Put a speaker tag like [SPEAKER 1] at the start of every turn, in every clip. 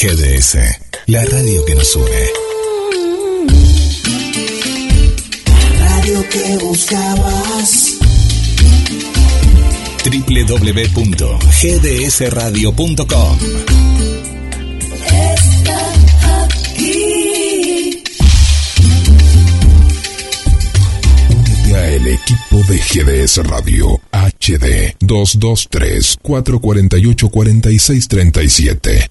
[SPEAKER 1] GDS, la radio que nos une.
[SPEAKER 2] La radio que buscabas.
[SPEAKER 1] www.gdsradio.com
[SPEAKER 2] Está aquí.
[SPEAKER 3] Únete a el equipo de GDS Radio HD 223 448 4637.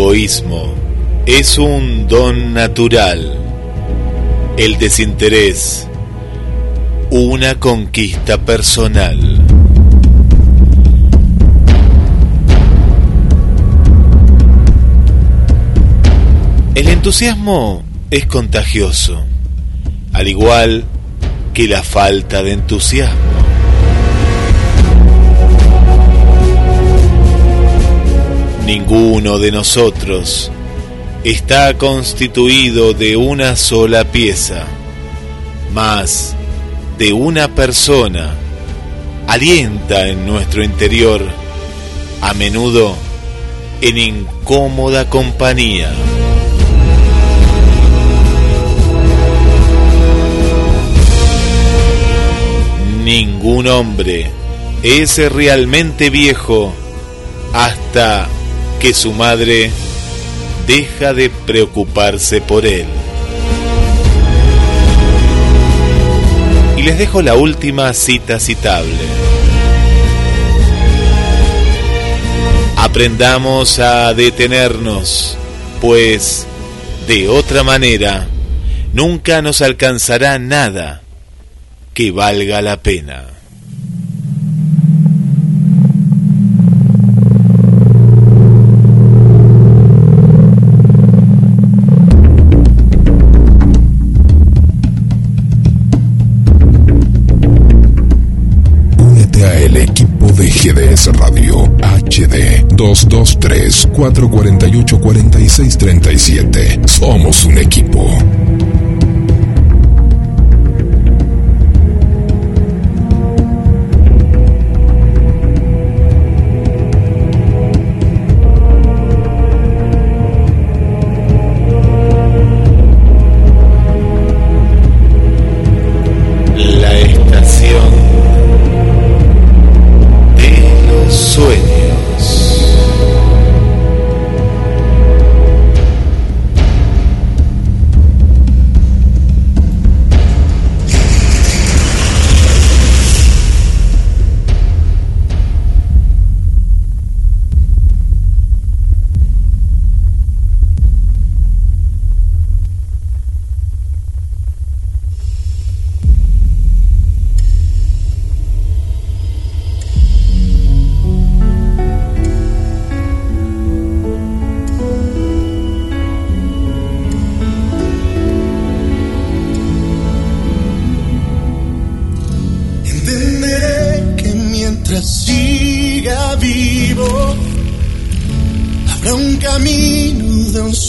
[SPEAKER 4] Egoísmo es un don natural. El desinterés, una conquista personal. El entusiasmo es contagioso, al igual que la falta de entusiasmo. Ninguno de nosotros está constituido de una sola pieza, más de una persona alienta en nuestro interior, a menudo en incómoda compañía. Ningún hombre es realmente viejo hasta que su madre deja de preocuparse por él. Y les dejo la última cita citable. Aprendamos a detenernos, pues de otra manera nunca nos alcanzará nada que valga la pena.
[SPEAKER 3] 623-448-4637. Somos un equipo.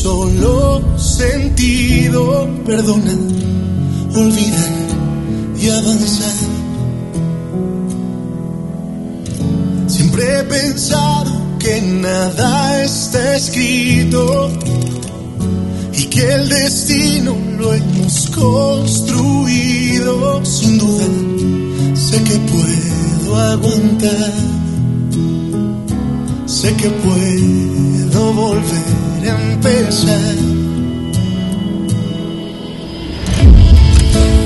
[SPEAKER 5] Solo sentido. Perdonar, olvidar y avanzar. Siempre he pensado que nada está escrito y que el destino lo hemos construido sin duda sé que puedo aguantar sé que puedo volver empezar.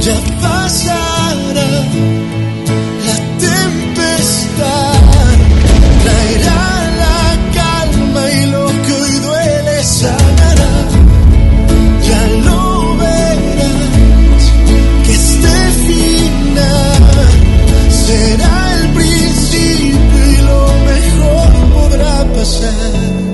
[SPEAKER 5] Ya pasará la tempestad, traerá la calma y lo que hoy duele sanará. Ya lo verás, que este final será el principio y lo mejor podrá pasar.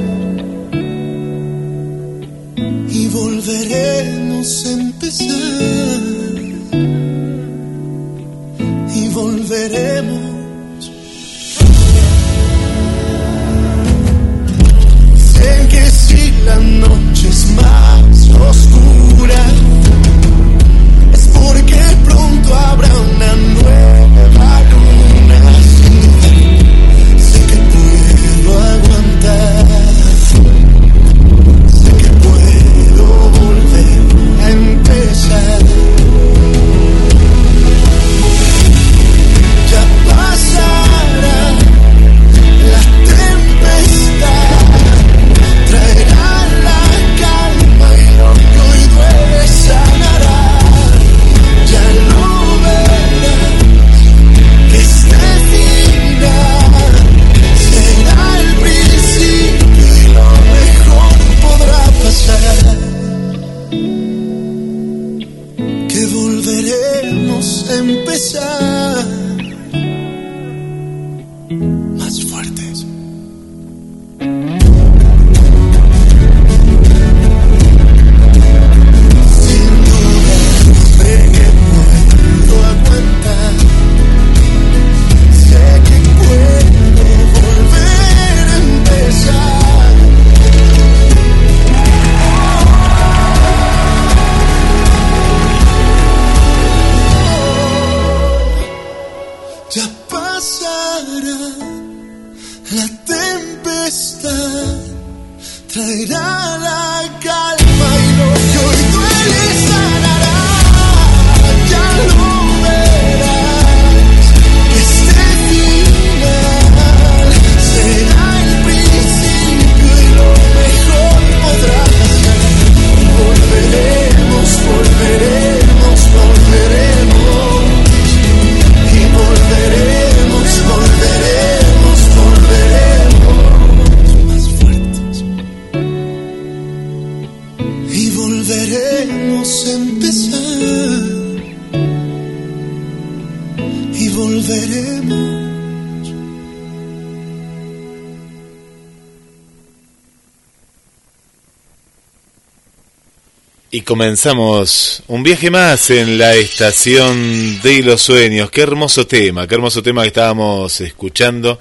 [SPEAKER 4] Comenzamos un viaje más en la estación de los sueños. Qué hermoso tema, qué hermoso tema que estábamos escuchando.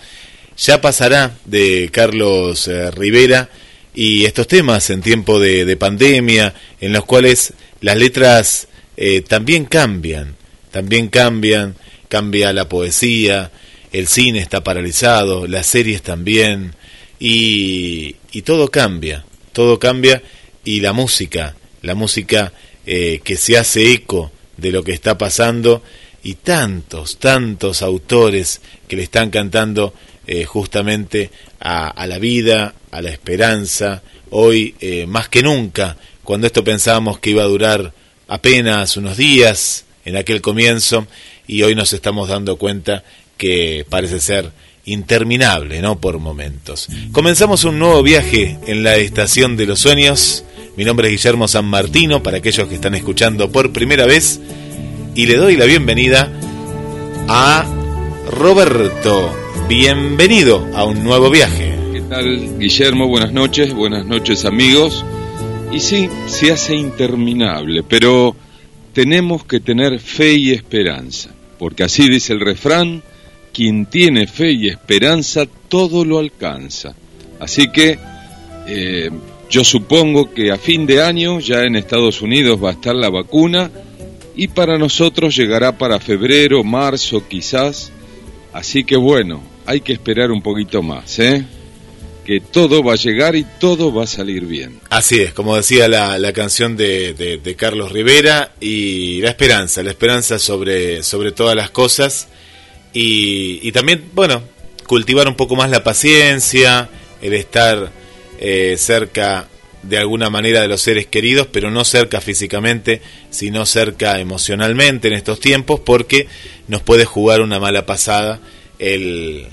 [SPEAKER 4] Ya pasará de Carlos eh, Rivera y estos temas en tiempo de, de pandemia, en los cuales las letras eh, también cambian, también cambian, cambia la poesía, el cine está paralizado, las series también, y todo cambia, todo cambia, y la música, la música eh, que se hace eco de lo que está pasando, y tantos, tantos autores que le están cantando eh, justamente a, la vida, a la esperanza, hoy eh, más que nunca, cuando esto pensábamos que iba a durar apenas unos días en aquel comienzo, y hoy nos estamos dando cuenta que parece ser interminable, ¿no? Por momentos. Comenzamos un nuevo viaje en la estación de los sueños. Mi nombre es Guillermo San Martino, para aquellos que están escuchando por primera vez, y le doy la bienvenida a Roberto. Bienvenido a un nuevo viaje.
[SPEAKER 6] ¿Qué tal, Guillermo? Buenas noches, buenas noches, amigos. Y sí, se hace interminable, pero tenemos que tener fe y esperanza, porque así dice el refrán, quien tiene fe y esperanza todo lo alcanza. Así que eh, yo supongo que a fin de año ya en Estados Unidos va a estar la vacuna y para nosotros llegará para febrero, marzo quizás. Así que bueno, hay que esperar un poquito más, ¿eh? que todo va a llegar y todo va a salir bien.
[SPEAKER 4] Así es, como decía la, la canción de, de, Carlos Rivera, y la esperanza, la esperanza sobre, sobre todas las cosas, y, y también, bueno, cultivar un poco más la paciencia, el estar eh, cerca de alguna manera de los seres queridos, pero no cerca físicamente, sino cerca emocionalmente en estos tiempos, porque nos puede jugar una mala pasada el,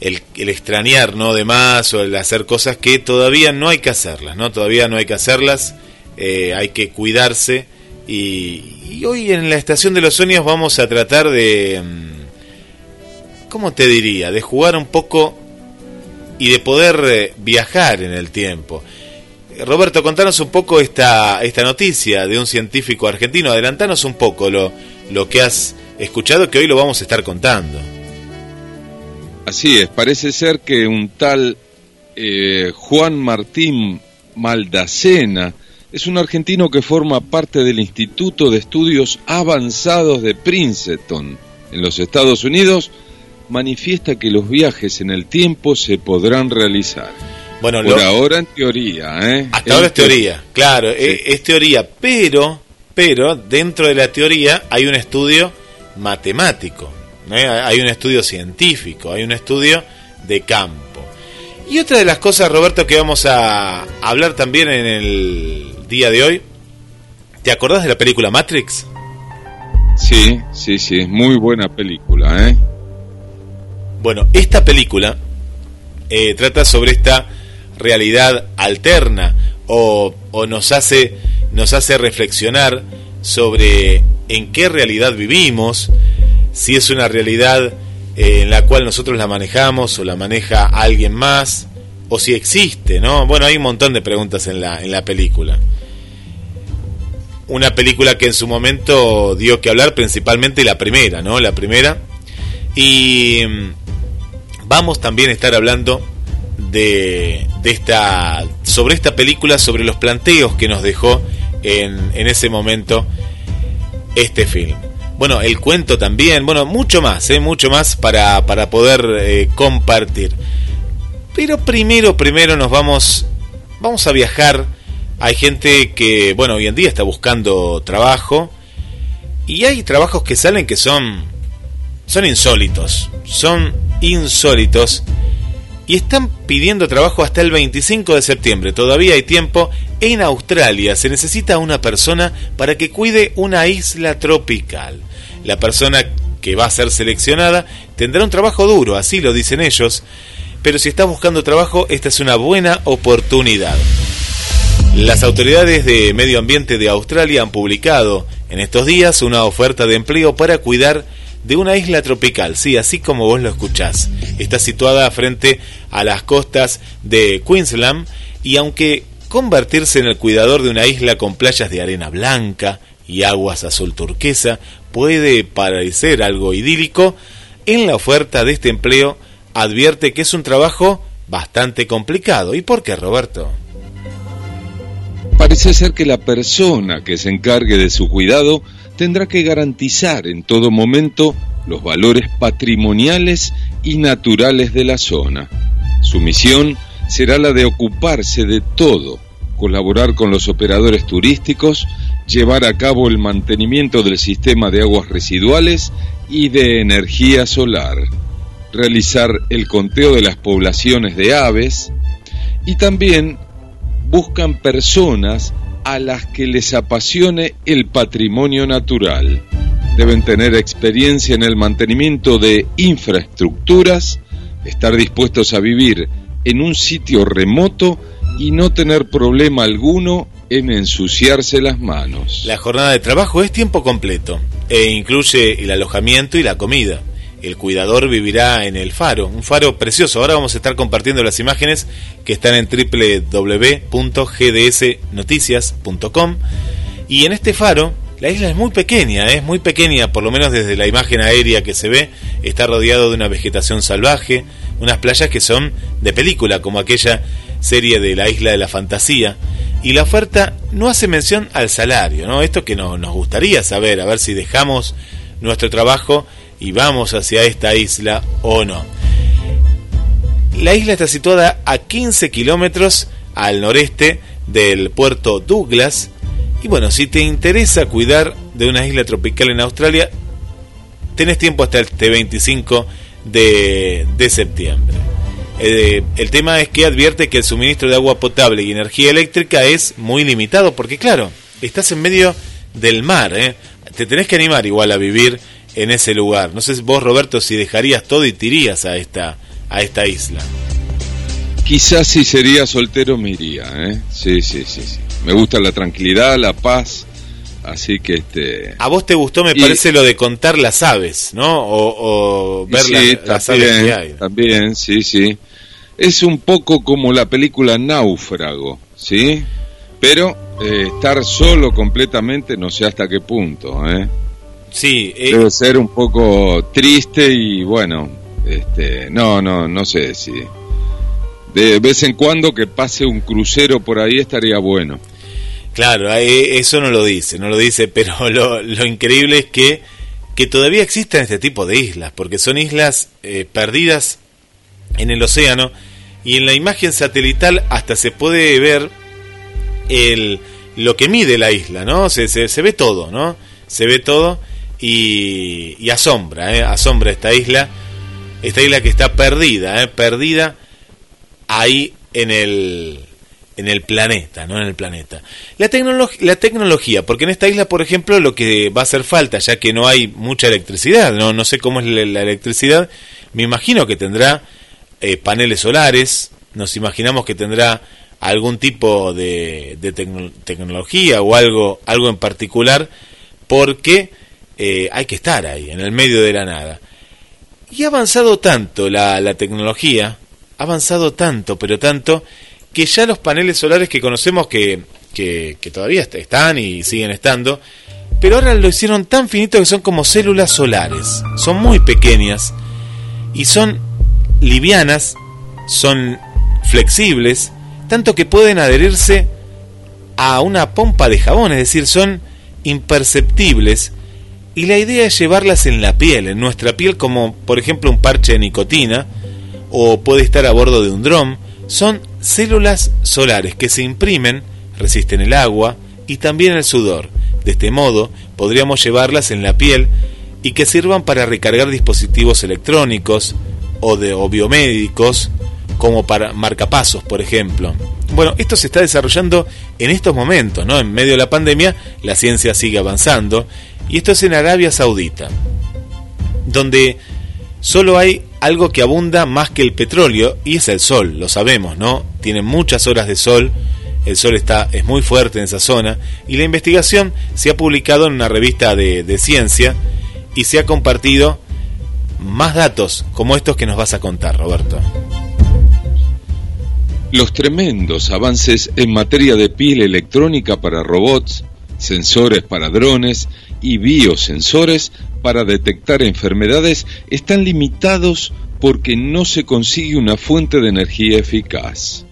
[SPEAKER 4] el, extrañar no de más o el hacer cosas que todavía no hay que hacerlas, ¿no? Todavía no hay que hacerlas, eh, hay que cuidarse y, hoy en la estación de los sueños vamos a tratar de, mm, ¿cómo te diría? De jugar un poco y de poder eh, viajar en el tiempo. Roberto, contanos un poco esta, esta noticia de un científico argentino. Adelantanos un poco lo, lo que has escuchado, que hoy lo vamos a estar contando.
[SPEAKER 6] Así es, parece ser que un tal eh, Juan Martín Maldacena es un argentino que forma parte del Instituto de Estudios Avanzados de Princeton en los Estados Unidos, manifiesta que los viajes en el tiempo se podrán realizar.
[SPEAKER 4] Bueno,
[SPEAKER 6] Por ahora en teoría, ¿eh?
[SPEAKER 4] Hasta ahora es teoría, claro, es, teoría, pero, pero dentro de la teoría hay un estudio matemático, ¿eh? hay un estudio científico, hay un estudio de campo. Y otra de las cosas, Roberto, que vamos a hablar también en el día de hoy, ¿te acordás de la película Matrix?
[SPEAKER 6] Sí, sí, sí, es muy buena película, ¿eh?
[SPEAKER 4] Bueno, esta película eh, trata sobre esta realidad alterna o, nos, hace, nos hace reflexionar sobre en qué realidad vivimos, si es una realidad eh, en la cual nosotros la manejamos o la maneja alguien más, o si existe, ¿no? Bueno, hay un montón de preguntas en la, en la película. Una película que en su momento dio que hablar, principalmente la primera, ¿no? La primera. Y mm, vamos también a estar hablando de, esta, sobre esta película, sobre los planteos que nos dejó en, en ese momento este film. Bueno, el cuento también, bueno, mucho más, ¿eh? mucho más para, para poder eh, compartir. Pero primero, primero nos vamos, vamos a viajar. Hay gente que, bueno, hoy en día está buscando trabajo y hay trabajos que salen que son, son insólitos, son insólitos y están pidiendo trabajo hasta el 25 de septiembre. Todavía hay tiempo. En Australia se necesita una persona para que cuide una isla tropical. La persona que va a ser seleccionada tendrá un trabajo duro, así lo dicen ellos, pero si estás buscando trabajo, esta es una buena oportunidad. Las autoridades de medio ambiente de Australia han publicado en estos días una oferta de empleo para cuidar de una isla tropical, sí, así como vos lo escuchás. Está situada frente a las costas de Queensland y aunque convertirse en el cuidador de una isla con playas de arena blanca y aguas azul turquesa puede parecer algo idílico, en la oferta de este empleo advierte que es un trabajo bastante complicado. ¿Y por qué, Roberto?
[SPEAKER 6] Parece ser que la persona que se encargue de su cuidado tendrá que garantizar en todo momento los valores patrimoniales y naturales de la zona. Su misión será la de ocuparse de todo, colaborar con los operadores turísticos, llevar a cabo el mantenimiento del sistema de aguas residuales y de energía solar, realizar el conteo de las poblaciones de aves y también buscan personas a las que les apasione el patrimonio natural. Deben tener experiencia en el mantenimiento de infraestructuras, estar dispuestos a vivir en un sitio remoto y no tener problema alguno en ensuciarse las manos.
[SPEAKER 4] La jornada de trabajo es tiempo completo e incluye el alojamiento y la comida el cuidador vivirá en el faro, un faro precioso. Ahora vamos a estar compartiendo las imágenes que están en www.gdsnoticias.com y en este faro la isla es muy pequeña, es muy pequeña, por lo menos desde la imagen aérea que se ve, está rodeado de una vegetación salvaje, unas playas que son de película, como aquella serie de la isla de la fantasía, y la oferta no hace mención al salario, ¿no? Esto que nos gustaría saber, a ver si dejamos nuestro trabajo y vamos hacia esta isla o no. La isla está situada a 15 kilómetros al noreste del puerto Douglas. Y bueno, si te interesa cuidar de una isla tropical en Australia, tenés tiempo hasta el 25 de, de septiembre. Eh, el tema es que advierte que el suministro de agua potable y energía eléctrica es muy limitado, porque claro, estás en medio del mar, ¿eh? te tenés que animar igual a vivir en ese lugar. No sé vos, Roberto, si dejarías todo y te irías a esta, a esta isla.
[SPEAKER 6] Quizás si sería soltero me iría, ¿eh? Sí, sí, sí, sí. Me gusta la tranquilidad, la paz, así que este...
[SPEAKER 4] A vos te gustó, me parece, lo de contar las aves, ¿no? O, ver las aves que hay.
[SPEAKER 6] También, sí, sí. Es un poco como la película Náufrago, ¿sí? Pero eh, estar solo completamente, no sé hasta qué punto, ¿eh?
[SPEAKER 4] Sí.
[SPEAKER 6] Eh, Debe ser un poco triste y bueno, este, no, no, no sé si de vez en cuando que pase un crucero por ahí estaría bueno.
[SPEAKER 4] Claro, eso no lo dice, no lo dice, pero lo, increíble es que, que todavía existen este tipo de islas, porque son islas eh, perdidas en el océano y en la imagen satelital hasta se puede ver el, lo que mide la isla, ¿no? Se, se, ve todo, ¿no? Se ve todo y, y asombra, ¿eh? Asombra esta isla, esta isla que está perdida, ¿eh? Perdida ahí en el, en el planeta, ¿no? En el planeta. La, la tecnología, porque en esta isla, por ejemplo, lo que va a hacer falta, ya que no hay mucha electricidad, no, no sé cómo es la, electricidad, me imagino que tendrá eh, paneles solares, nos imaginamos que tendrá algún tipo de, de tecnología o algo, algo en particular, porque eh, hay que estar ahí, en el medio de la nada. Y ha avanzado tanto la, la tecnología, ha avanzado tanto, pero tanto, que ya los paneles solares que conocemos que, que, todavía están y siguen estando, pero ahora lo hicieron tan finito que son como células solares. Son muy pequeñas y son livianas, son flexibles, tanto que pueden adherirse a una pompa de jabón, es decir, son imperceptibles. Y la idea es llevarlas en la piel, en nuestra piel, como por ejemplo un parche de nicotina, o puede estar a bordo de un dron, son células solares que se imprimen, resisten el agua y también el sudor. De este modo, podríamos llevarlas en la piel y que sirvan para recargar dispositivos electrónicos o, de, o biomédicos, como para marcapasos, por ejemplo. Bueno, esto se está desarrollando en estos momentos, ¿no? En medio de la pandemia, la ciencia sigue avanzando, y esto es en Arabia Saudita, donde solo hay algo que abunda más que el petróleo y es el sol, lo sabemos, ¿no? Tiene muchas horas de sol, el sol está, es muy fuerte en esa zona y la investigación se ha publicado en una revista de, de ciencia y se ha compartido más datos como estos que nos vas a contar, Roberto.
[SPEAKER 6] Los tremendos avances en materia de piel electrónica para robots, sensores para drones y biosensores para detectar enfermedades están limitados porque no se consigue una fuente de energía eficaz.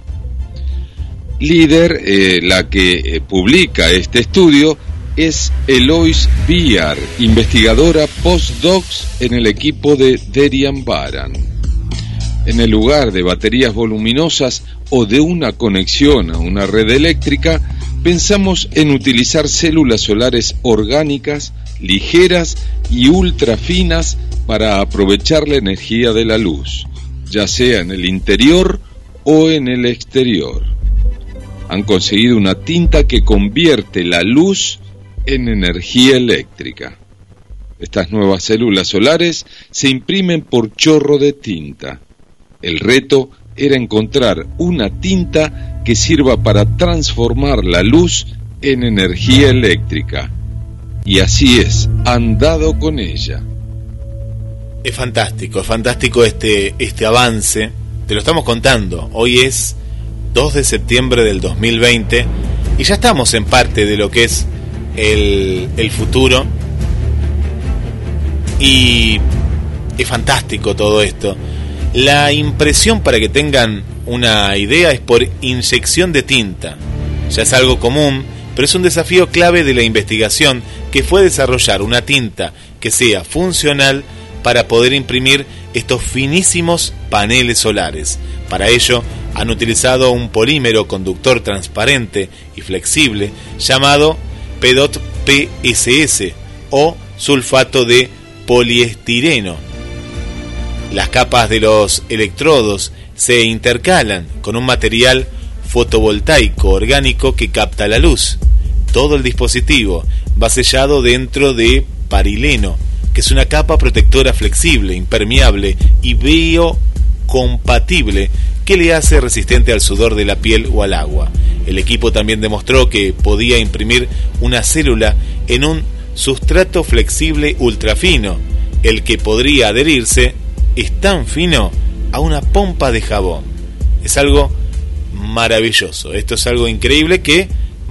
[SPEAKER 6] Líder, eh, la que eh, publica este estudio, es Eloise Biar, investigadora postdocs en el equipo de Derian Baran. En el lugar de baterías voluminosas o de una conexión a una red eléctrica, pensamos en utilizar células solares orgánicas, ligeras y ultra finas para aprovechar la energía de la luz, ya sea en el interior o en el exterior. Han conseguido una tinta que convierte la luz en energía eléctrica. Estas nuevas células solares se imprimen por chorro de tinta. El reto era encontrar una tinta que sirva para transformar la luz en energía eléctrica. Y así es, han dado con ella.
[SPEAKER 4] Es fantástico, es fantástico este, este avance. Te lo estamos contando. Hoy es 2 de septiembre del 2020 y ya estamos en parte de lo que es el, el futuro. Y es fantástico todo esto. La impresión, para que tengan una idea, es por inyección de tinta. Ya es algo común, pero es un desafío clave de la investigación que fue desarrollar una tinta que sea funcional para poder imprimir estos finísimos paneles solares. Para ello han utilizado un polímero conductor transparente y flexible llamado PEDOT PSS o sulfato de poliestireno las capas de los electrodos se intercalan con un material fotovoltaico orgánico que capta la luz. Todo el dispositivo va sellado dentro de parileno, que es una capa protectora flexible, impermeable y biocompatible que le hace resistente al sudor de la piel o al agua. El equipo también demostró que podía imprimir una célula en un sustrato flexible ultrafino, el que podría adherirse es tan fino a una pompa de jabón. Es algo maravilloso, esto es algo increíble que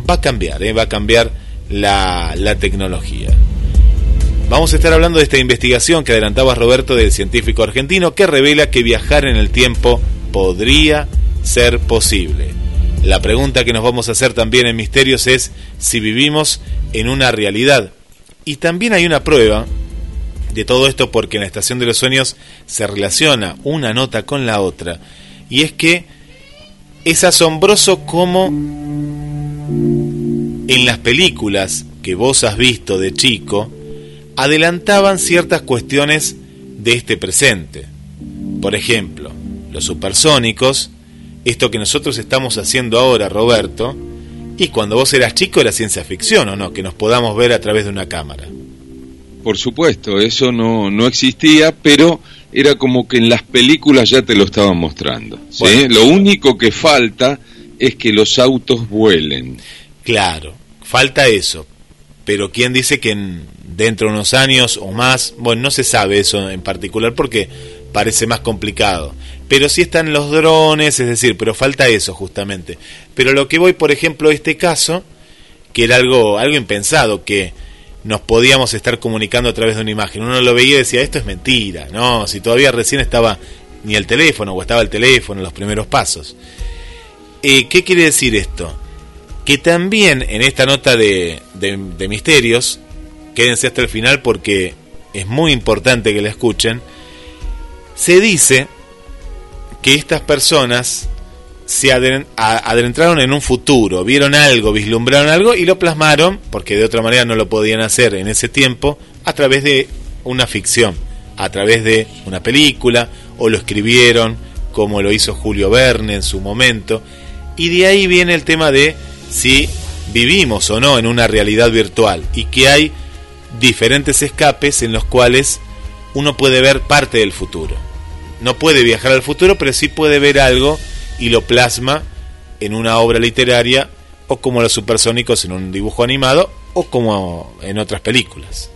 [SPEAKER 4] va a cambiar, ¿eh? va a cambiar la, la tecnología. Vamos a estar hablando de esta investigación que adelantaba Roberto del científico argentino que revela que viajar en el tiempo podría ser posible. La pregunta que nos vamos a hacer también en Misterios es si vivimos en una realidad. Y también hay una prueba de todo esto porque en la Estación de los Sueños se relaciona una nota con la otra. Y es que es asombroso cómo en las películas que vos has visto de chico, adelantaban ciertas cuestiones de este presente. Por ejemplo, los supersónicos, esto que nosotros estamos haciendo ahora, Roberto, y cuando vos eras chico era ciencia ficción, ¿o no? Que nos podamos ver a través de una cámara.
[SPEAKER 6] Por supuesto, eso no, no existía, pero era como que en las películas ya te lo estaban mostrando. ¿sí? Lo único que falta es que los autos vuelen.
[SPEAKER 4] Claro, falta eso. Pero ¿quién dice que en, dentro de unos años o más, bueno, no se sabe eso en particular porque parece más complicado. Pero sí están los drones, es decir, pero falta eso justamente. Pero lo que voy, por ejemplo, este caso, que era algo, algo impensado, que nos podíamos estar comunicando a través de una imagen. Uno lo veía y decía, esto es mentira, ¿no? Si todavía recién estaba ni el teléfono o estaba el teléfono en los primeros pasos. Eh, ¿Qué quiere decir esto? Que también en esta nota de, de, de misterios, quédense hasta el final porque es muy importante que la escuchen, se dice que estas personas se adentraron en un futuro, vieron algo, vislumbraron algo y lo plasmaron, porque de otra manera no lo podían hacer en ese tiempo, a través de una ficción, a través de una película, o lo escribieron como lo hizo Julio Verne en su momento, y de ahí viene el tema de si vivimos o no en una realidad virtual y que hay diferentes escapes en los cuales uno puede ver parte del futuro. No puede viajar al futuro, pero sí puede ver algo y lo plasma en una obra literaria o como los supersónicos en un dibujo animado o como en otras películas.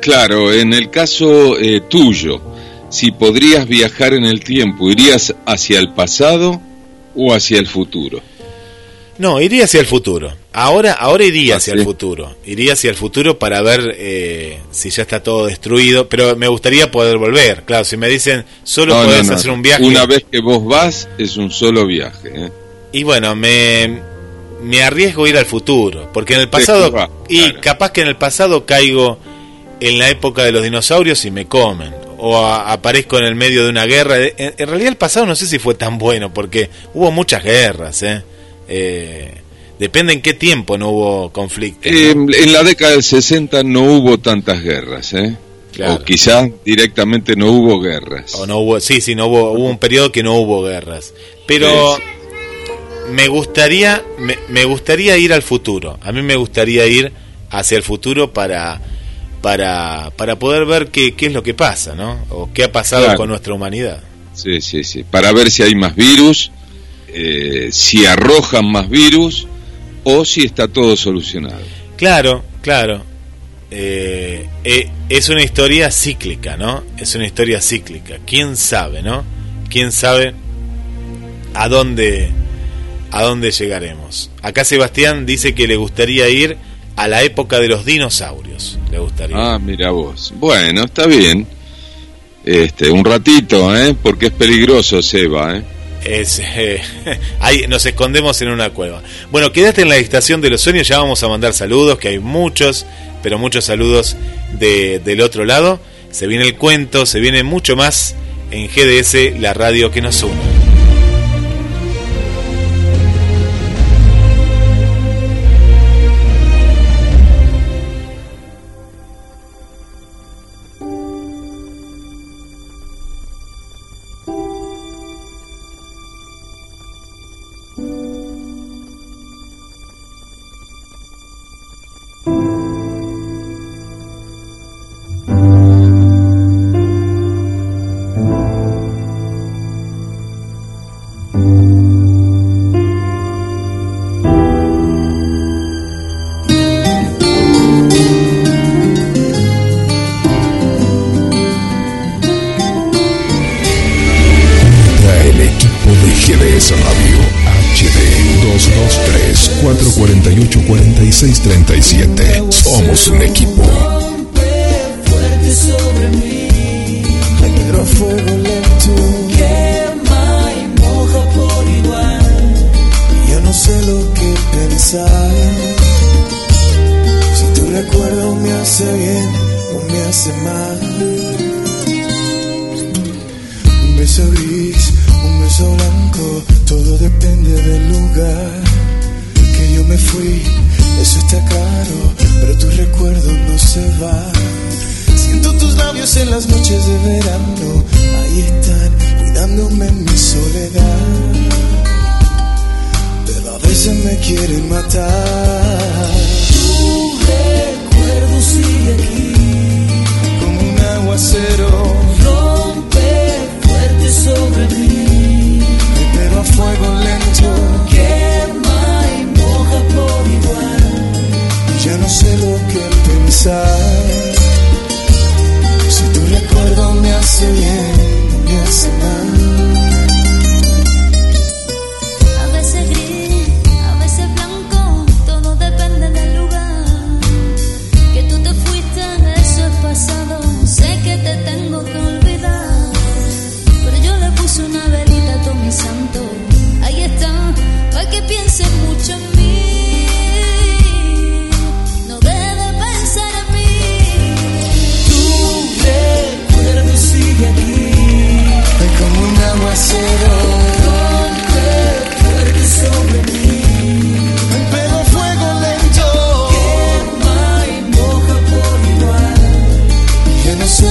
[SPEAKER 6] Claro, en el caso eh, tuyo, si podrías viajar en el tiempo, ¿irías hacia el pasado o hacia el futuro?
[SPEAKER 4] No, iría hacia el futuro. Ahora, ahora iría hacia el futuro. Iría hacia el futuro para ver eh, si ya está todo destruido. Pero me gustaría poder volver. Claro, si me dicen solo
[SPEAKER 6] No,
[SPEAKER 4] podés
[SPEAKER 6] no, no.
[SPEAKER 4] hacer un viaje.
[SPEAKER 6] Una vez que vos vas, es un solo viaje. ¿eh?
[SPEAKER 4] Y bueno, me, me arriesgo a ir al futuro. Porque en el pasado. y
[SPEAKER 6] claro.
[SPEAKER 4] capaz que en el pasado caigo en la época de los dinosaurios y me comen. O a- aparezco en el medio de una guerra. En, en realidad el pasado no sé si fue tan bueno. Porque hubo muchas guerras, ¿eh? Eh, depende en qué tiempo no hubo conflicto. ¿no?
[SPEAKER 6] Eh, en la década del 60 no hubo tantas guerras, ¿eh?
[SPEAKER 4] Claro.
[SPEAKER 6] O quizá directamente no hubo guerras.
[SPEAKER 4] O no hubo, sí, sí, no hubo, hubo un periodo que no hubo guerras. Pero
[SPEAKER 6] Sí,
[SPEAKER 4] me gustaría, me, me gustaría ir al futuro. A mí me gustaría ir hacia el futuro para, para, para poder ver qué, qué es lo que pasa, ¿no? O qué ha pasado
[SPEAKER 6] Claro.
[SPEAKER 4] con nuestra humanidad.
[SPEAKER 6] Sí, sí, sí. Para ver si hay más virus, eh, si arrojan más virus o si está todo solucionado.
[SPEAKER 4] Claro, claro. Eh, eh, es una historia cíclica, ¿no? Es una historia cíclica. ¿Quién sabe, no? ¿Quién sabe a dónde, a dónde llegaremos? Acá Sebastián dice que le gustaría ir a la época de los dinosaurios. Le gustaría.
[SPEAKER 6] Ah, mira vos. Bueno, está bien. Este, un ratito, ¿eh? Porque es peligroso, Seba, ¿eh?
[SPEAKER 4] Eh, ahí nos escondemos en una cueva. Bueno, quédate en la estación de los sueños, ya vamos a mandar saludos, que hay muchos, pero muchos saludos de, del otro lado. Se viene el cuento, se viene mucho más en GDS, la radio que nos une.
[SPEAKER 2] 223-448-4637. Somos un equipo.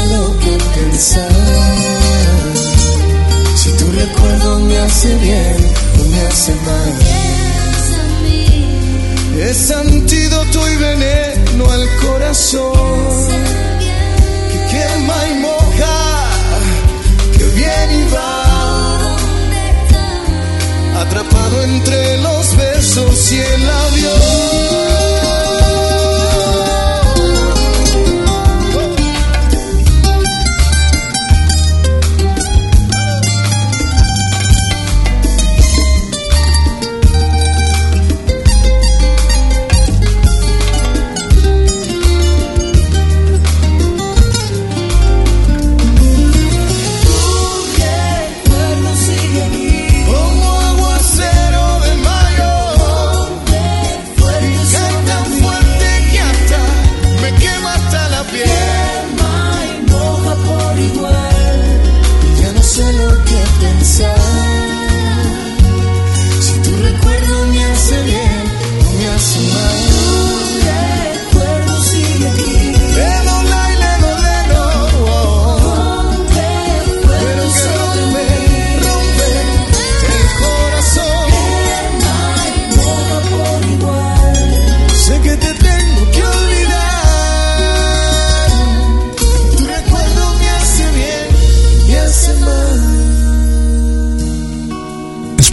[SPEAKER 7] Lo que pensar. Si tu recuerdo me hace bien o me hace mal.
[SPEAKER 8] Es
[SPEAKER 7] antídoto y veneno al corazón. Que quema y moja, que viene y va. Atrapado entre los besos y el avión.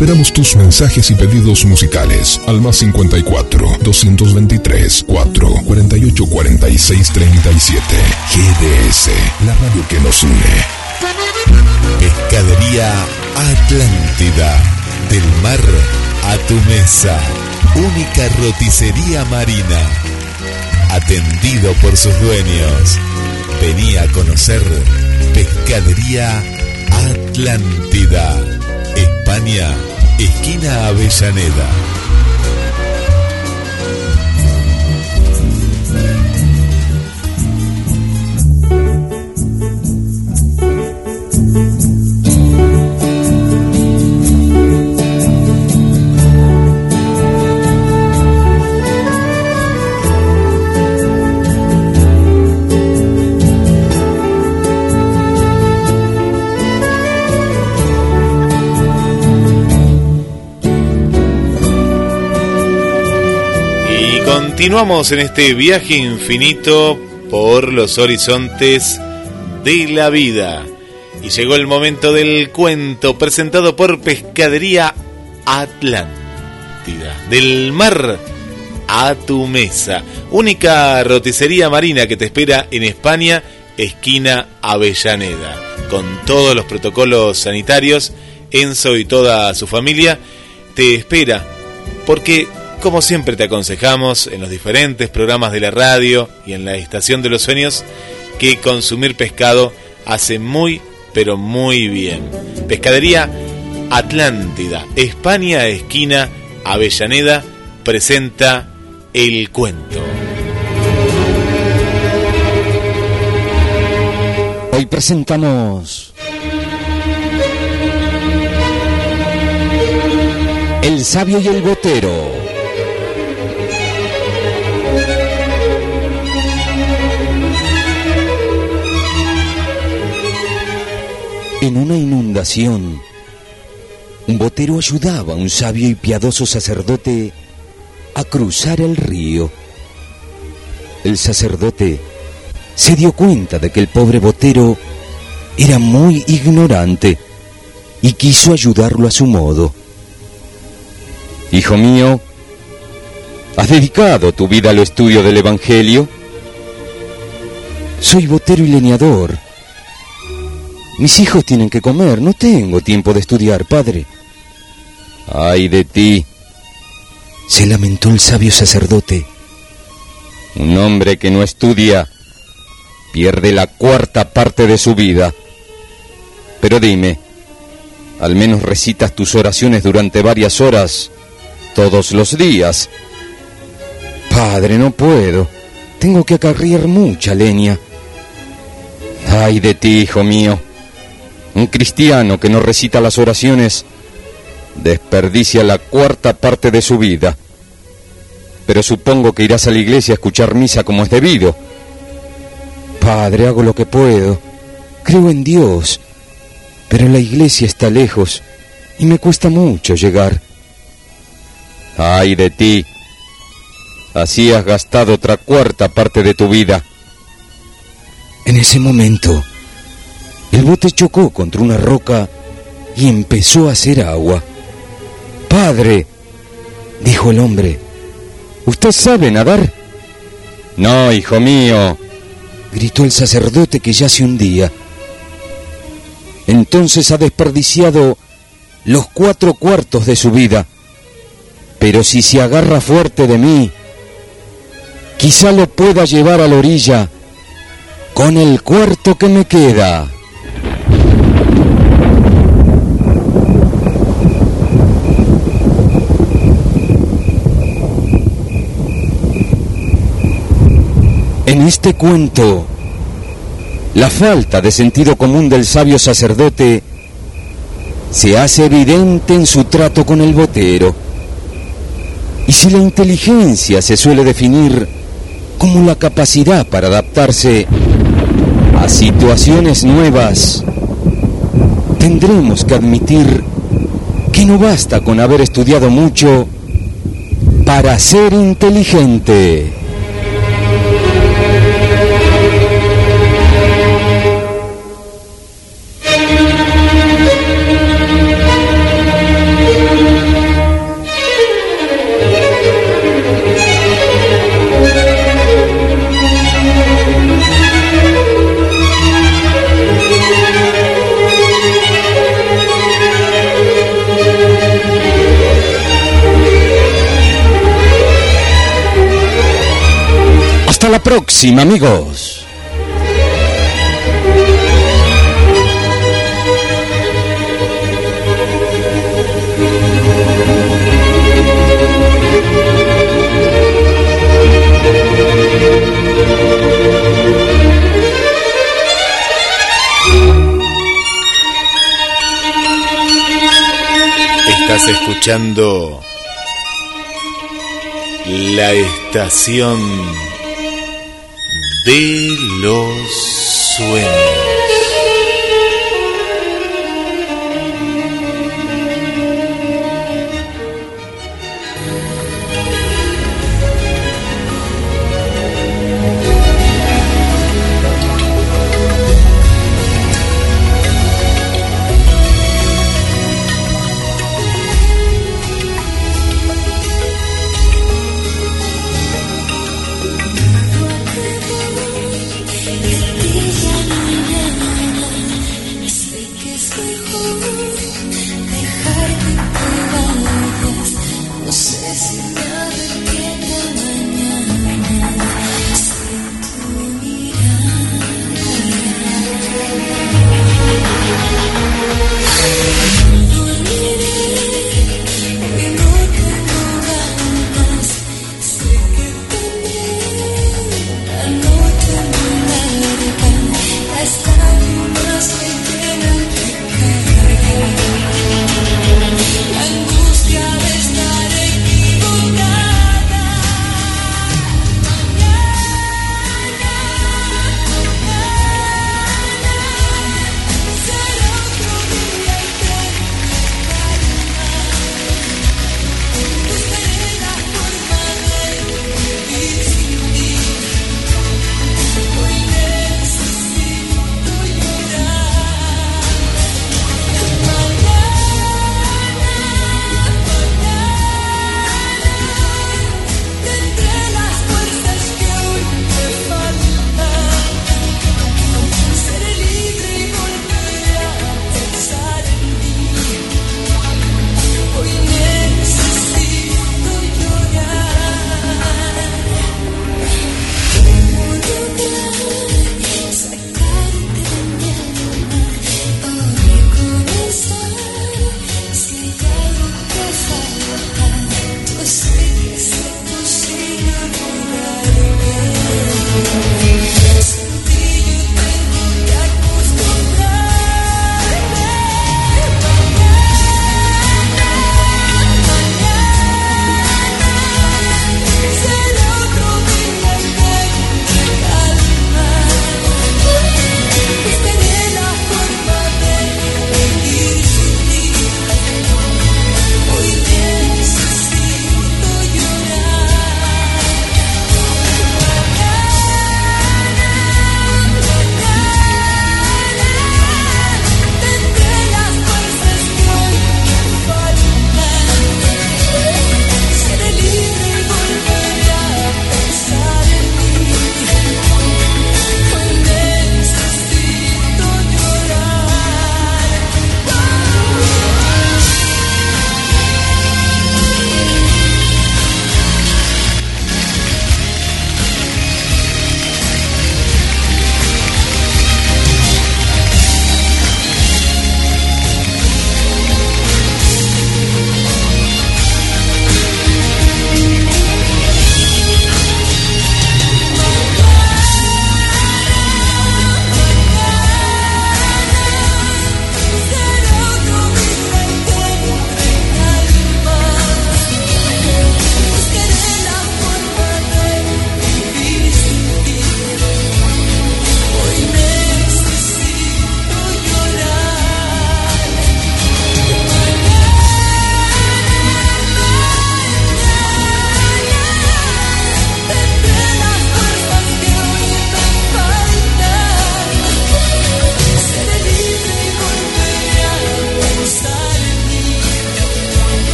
[SPEAKER 2] Esperamos tus mensajes y pedidos musicales al más 54 223 4 48 46 37. GDS, la radio que nos une.
[SPEAKER 1] Pescadería Atlántida. Del mar a tu mesa. Única roticería marina. Atendido por sus dueños. Vení a conocer Pescadería Atlántida. España, esquina Avellaneda.
[SPEAKER 4] Continuamos en este viaje infinito por los horizontes de la vida. Y llegó el momento del cuento presentado por Pescadería Atlántida. Del mar a tu mesa. Única roticería marina que te espera en España, esquina Avellaneda. Con todos los protocolos sanitarios Enzo y toda su familia te espera, porque como siempre te aconsejamos en los diferentes programas de la radio y en la Estación de los Sueños, que consumir pescado hace muy, pero muy bien. Pescadería Atlántida, España, esquina Avellaneda, presenta El Cuento.
[SPEAKER 9] Hoy presentamos El sabio y el botero. En una inundación, un botero ayudaba a un sabio y piadoso sacerdote a cruzar el río. El sacerdote se dio cuenta de que el pobre botero era muy ignorante y quiso ayudarlo a su modo. Hijo mío, ¿has dedicado tu vida al estudio del Evangelio? Soy botero y leñador. Mis hijos tienen que comer, no tengo tiempo de estudiar, padre. Ay de ti, se lamentó el sabio sacerdote. Un hombre que no estudia pierde la cuarta parte de su vida. Pero dime, al menos recitas tus oraciones durante varias horas todos los días. Padre, no puedo. Tengo que acarrear mucha leña. Ay de ti, hijo mío. Un cristiano que no recita las oraciones desperdicia la cuarta parte de su vida. Pero supongo que irás a la iglesia a escuchar misa como es debido. Padre, hago lo que puedo. Creo en Dios. Pero la iglesia está lejos y me cuesta mucho llegar. Ay de ti. Así has gastado otra cuarta parte de tu vida. En ese momento, el bote chocó contra una roca y empezó a hacer agua. Padre, dijo el hombre, ¿usted sabe nadar? No, hijo mío, gritó el sacerdote que ya se hundía. Entonces ha desperdiciado los cuatro cuartos de su vida. Pero si se agarra fuerte de mí, quizá lo pueda llevar a la orilla con el cuarto que me queda. En este cuento, la falta de sentido común del sabio sacerdote se hace evidente en su trato con el botero. Y si la inteligencia se suele definir como la capacidad para adaptarse a situaciones nuevas, tendremos que admitir que no basta con haber estudiado mucho para ser inteligente. Próxima, amigos.
[SPEAKER 4] Estás escuchando la estación de los sueños.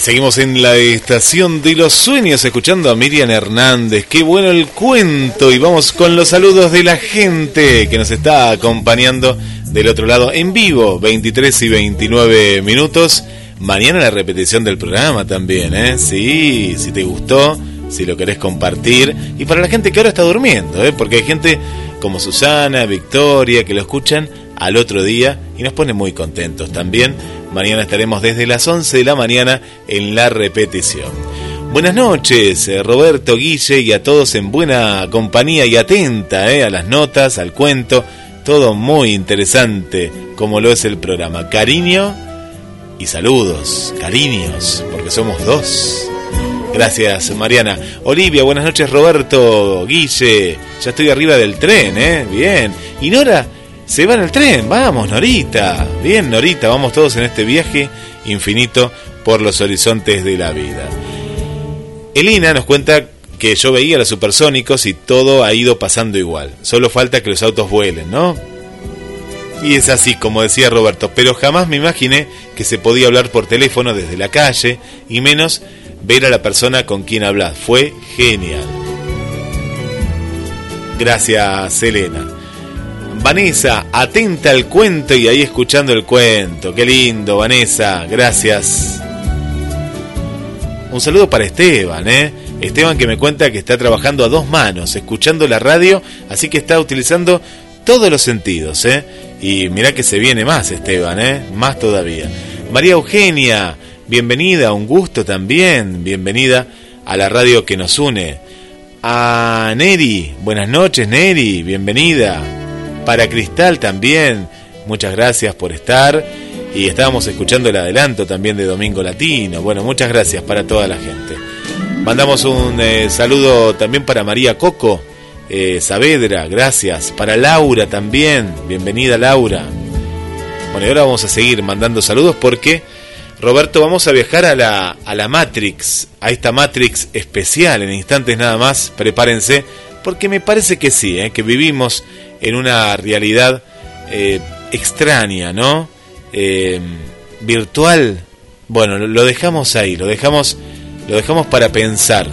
[SPEAKER 4] Seguimos en la estación de los sueños escuchando a Miriam Hernández. Qué bueno el cuento. Y vamos con los saludos de la gente que nos está acompañando del otro lado en vivo, 23 y 29 minutos. Mañana la repetición del programa también, ¿eh? Sí, si te gustó, si lo querés compartir. Y para la gente que ahora está durmiendo, ¿eh? Porque hay gente como Susana, Victoria, que lo escuchan al otro día y nos pone muy contentos también. Mañana estaremos desde las 11 de la mañana en la repetición. Buenas noches, eh, Roberto Guille y a todos en buena compañía y atenta eh, a las notas, al cuento. Todo muy interesante, como lo es el programa. Cariño y saludos, cariños, porque somos dos. Gracias, Mariana. Olivia, buenas noches, Roberto, Guille. Ya estoy arriba del tren, ¿eh? Bien. Y Nora, se va en el tren. Vamos, Norita. Bien, Norita, vamos todos en este viaje infinito por los horizontes de la vida. Elina nos cuenta que yo veía a los supersónicos y todo ha ido pasando igual. Solo falta que los autos vuelen, ¿no? Y es así, como decía Roberto, pero jamás me imaginé que se podía hablar por teléfono desde la calle y menos ver a la persona con quien hablas. Fue genial. Gracias, Elena. Vanessa, atenta al cuento y ahí escuchando el cuento. Qué lindo, Vanessa. Gracias. Un saludo para Esteban, ¿eh? Esteban que me cuenta que está trabajando a dos manos, escuchando la radio, así que está utilizando todos los sentidos, ¿eh? Y mirá que se viene más, Esteban, ¿eh? Más todavía. María Eugenia, bienvenida, un gusto también, bienvenida a la radio que nos une. A Neri, buenas noches Neri, bienvenida. Para Cristal también, muchas gracias por estar. Y estábamos escuchando el adelanto también de Domingo Latino. Bueno, muchas gracias para toda la gente. Mandamos un eh, saludo también para María Coco, eh, Saavedra, gracias. Para Laura también, bienvenida Laura. Bueno, y ahora vamos a seguir mandando saludos porque, Roberto, vamos a viajar a la, a la Matrix, a esta Matrix especial en instantes nada más. Prepárense, porque me parece que sí, eh, que vivimos en una realidad eh, extraña, ¿no? Eh, virtual. Bueno, lo- dejamos ahí, lo dejamos, lo dejamos para pensar.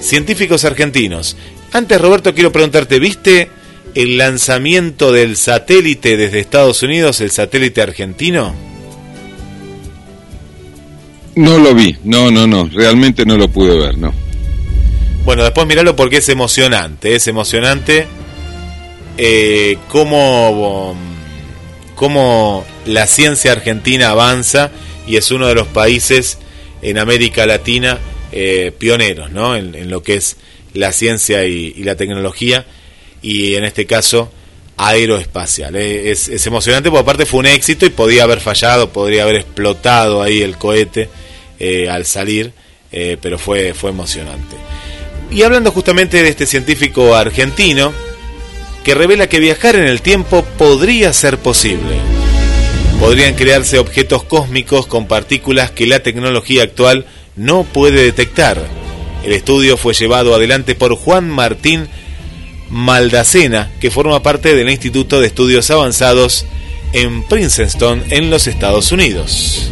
[SPEAKER 4] Científicos argentinos. Antes, Roberto, quiero preguntarte, ¿viste el lanzamiento del satélite desde Estados Unidos, el satélite argentino?
[SPEAKER 6] No lo vi, no, no, no, realmente no lo pude ver, no.
[SPEAKER 4] Bueno, después miralo porque es emocionante, es emocionante eh, cómo, cómo la ciencia argentina avanza y es uno de los países en América Latina eh, pioneros ¿no? en, lo que es la ciencia y, la tecnología y en este caso aeroespacial. eh. Es, emocionante porque aparte fue un éxito y podía haber fallado, podría haber explotado ahí el cohete eh, al salir, pero fue, fue emocionante. Y hablando justamente de este científico argentino, que revela que viajar en el tiempo podría ser posible. Podrían crearse objetos cósmicos con partículas que la tecnología actual no puede detectar. El estudio fue llevado adelante por Juan Martín Maldacena, que forma parte del Instituto de Estudios Avanzados en Princeton, en los Estados Unidos.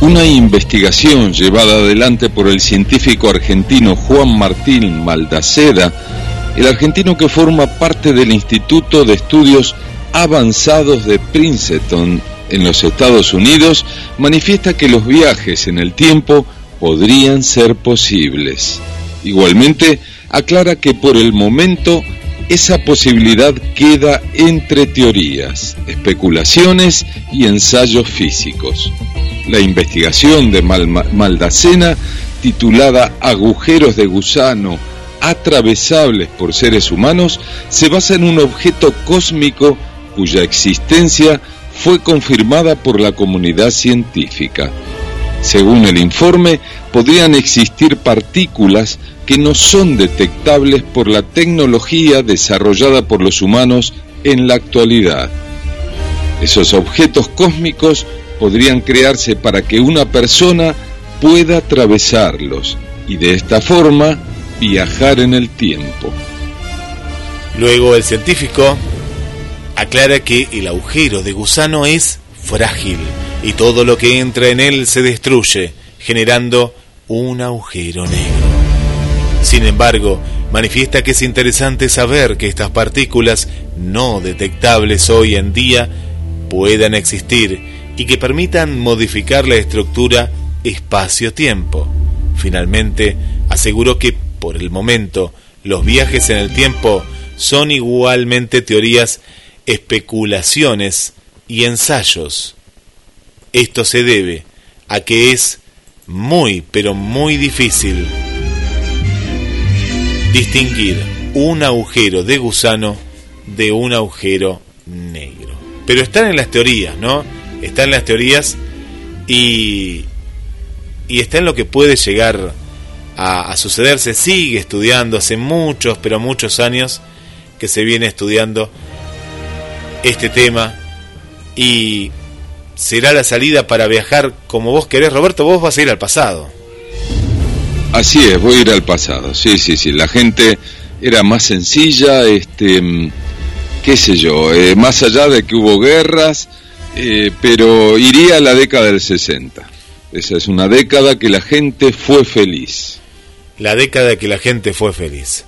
[SPEAKER 6] Una investigación llevada adelante por el científico argentino Juan Martín Maldaceda, el argentino que forma parte del Instituto de Estudios Avanzados de Princeton en los Estados Unidos, manifiesta que los viajes en el tiempo podrían ser posibles. Igualmente, aclara que por el momento esa posibilidad queda entre teorías, especulaciones y ensayos físicos. La investigación de Mal- Maldacena, titulada Agujeros de gusano atravesables por seres humanos, se basa en un objeto cósmico cuya existencia fue confirmada por la comunidad científica. Según el informe, podrían existir partículas que no son detectables por la tecnología desarrollada por los humanos en la actualidad. Esos objetos cósmicos podrían crearse para que una persona pueda atravesarlos y de esta forma viajar en el tiempo.
[SPEAKER 4] Luego el científico aclara que el agujero de gusano es frágil y todo lo que entra en él se destruye, generando un agujero negro. Sin embargo, manifiesta que es interesante saber que estas partículas no detectables hoy en día puedan existir y que permitan modificar la estructura espacio-tiempo. Finalmente, aseguró que por el momento los viajes en el tiempo son igualmente teorías, especulaciones y ensayos. Esto se debe a que es muy, pero muy difícil distinguir un agujero de gusano de un agujero negro. Pero están en las teorías, ¿no? Están en las teorías y, y está en lo que puede llegar a, suceder. Se sigue estudiando hace muchos, pero muchos años que se viene estudiando este tema y será la salida para viajar como vos querés. Roberto, vos vas a ir al pasado.
[SPEAKER 6] Así es, voy a ir al pasado. Sí, sí, sí. La gente era más sencilla, este, mm, qué sé yo, eh, más allá de que hubo guerras, eh, pero iría a la década del 60. Esa es una década que la gente fue feliz.
[SPEAKER 4] La década que la gente fue feliz.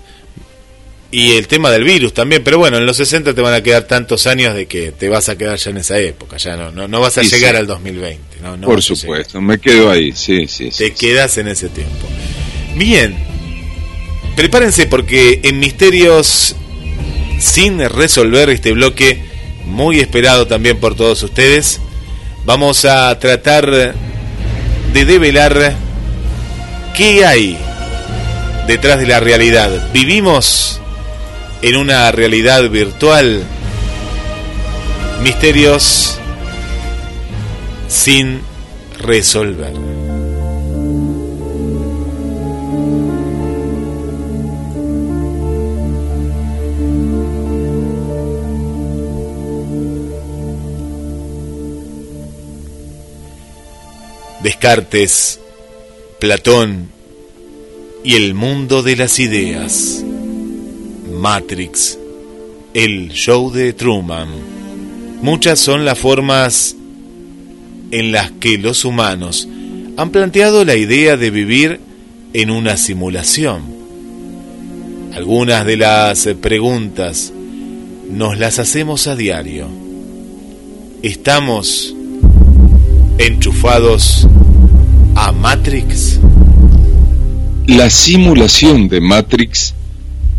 [SPEAKER 4] Y el tema del virus también, pero bueno, en los 60 te van a quedar tantos años de que te vas a quedar ya en esa época, ya no, no, no vas a
[SPEAKER 6] Sí,
[SPEAKER 4] llegar
[SPEAKER 6] sí.
[SPEAKER 4] al 2020. No, no
[SPEAKER 6] Por supuesto, me quedo ahí, sí, sí. sí.
[SPEAKER 4] Te quedas en ese tiempo. Bien, prepárense porque en Misterios sin resolver este bloque, muy esperado también por todos ustedes, vamos a tratar de develar qué hay detrás de la realidad. ¿Vivimos en una realidad virtual? Misterios sin resolver. Descartes, Platón y el mundo de las ideas. Matrix, el show de Truman. Muchas son las formas en las que los humanos han planteado la idea de vivir en una simulación. Algunas de las preguntas nos las hacemos a diario. ¿Estamos enchufados a Matrix?
[SPEAKER 6] La simulación de Matrix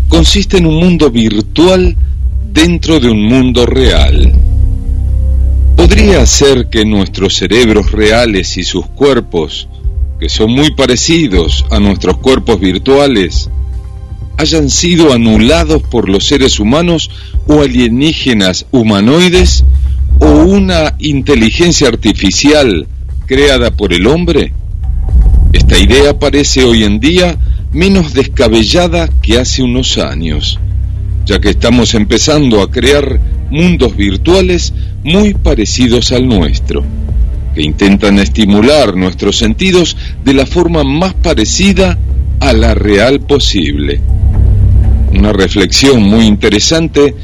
[SPEAKER 6] consiste en un mundo virtual dentro de un mundo real. ¿Podría ser que nuestros cerebros reales y sus cuerpos, que son muy parecidos a nuestros cuerpos virtuales, hayan sido anulados por los seres humanos o alienígenas humanoides o una inteligencia artificial creada por el hombre? Esta idea parece hoy en día menos descabellada que hace unos años, ya que estamos empezando a crear mundos virtuales muy parecidos al nuestro, que intentan estimular nuestros sentidos de la forma más parecida a la real posible. Una reflexión muy interesante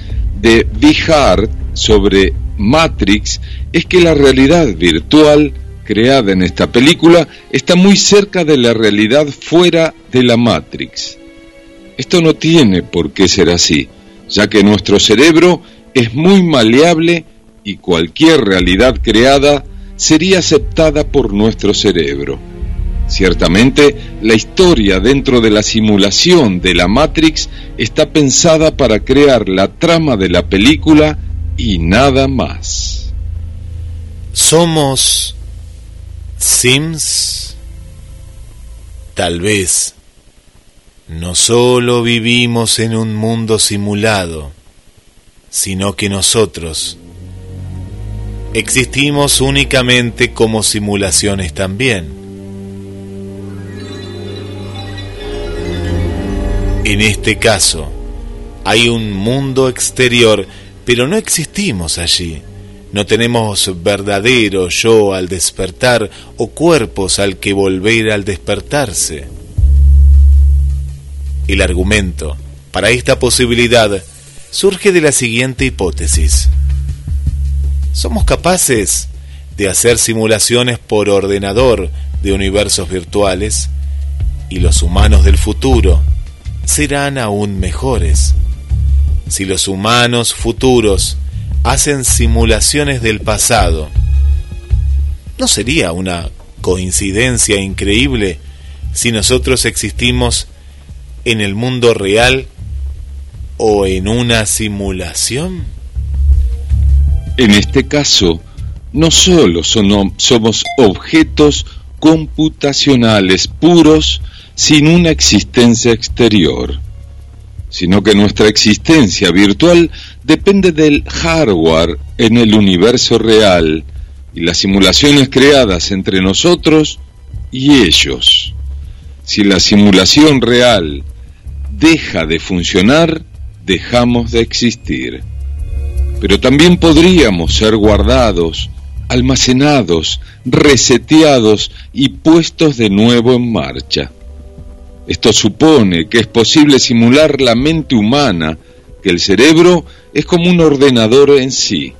[SPEAKER 6] de Vihart sobre Matrix es que la realidad virtual creada en esta película está muy cerca de la realidad fuera de la Matrix. Esto no tiene por qué ser así, ya que nuestro cerebro es muy maleable y cualquier realidad creada sería aceptada por nuestro cerebro. Ciertamente, la historia dentro de la simulación de la Matrix está pensada para crear la trama de la película y nada más.
[SPEAKER 4] ¿Somos Sims? Tal vez. No solo vivimos en un mundo simulado, sino que nosotros existimos únicamente como simulaciones también. En este caso, hay un mundo exterior, pero no existimos allí. No tenemos verdadero yo al despertar o cuerpos al que volver al despertarse. El argumento para esta posibilidad surge de la siguiente hipótesis. ¿Somos capaces de hacer simulaciones por ordenador de universos virtuales? Y los humanos del futuro serán aún mejores. Si los humanos futuros hacen simulaciones del pasado, ¿no sería una coincidencia increíble si nosotros existimos en el mundo real o en una simulación?
[SPEAKER 6] En este caso, no solo somos objetos computacionales puros sin una existencia exterior, sino que nuestra existencia virtual depende del hardware en el universo real y las simulaciones creadas entre nosotros y ellos. Si la simulación real deja de funcionar, dejamos de existir. Pero también podríamos ser guardados, almacenados, reseteados y puestos de nuevo en marcha. Esto supone que es posible simular la mente humana, que el cerebro es como un ordenador en sí.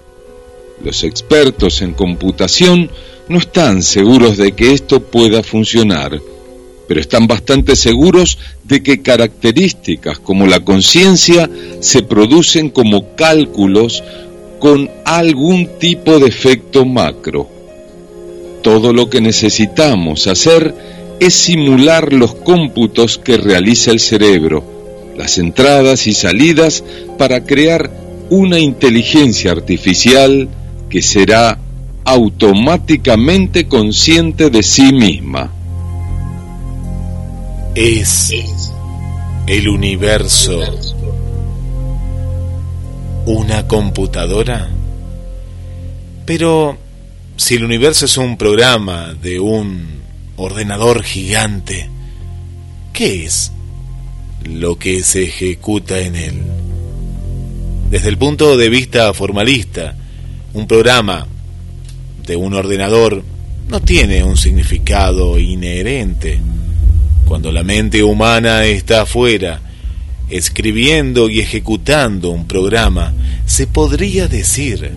[SPEAKER 6] Los expertos en computación no están seguros de que esto pueda funcionar, pero están bastante seguros de que características como la conciencia se producen como cálculos con algún tipo de efecto macro. Todo lo que necesitamos hacer es simular los cómputos que realiza el cerebro, las entradas y salidas para crear una inteligencia artificial que será automáticamente consciente de sí misma.
[SPEAKER 4] Es el universo una computadora. Pero si el universo es un programa de un ordenador gigante, ¿qué es lo que se ejecuta en él? Desde el punto de vista formalista, un programa de un ordenador no tiene un significado inherente. Cuando la mente humana está afuera, escribiendo y ejecutando un programa, se podría decir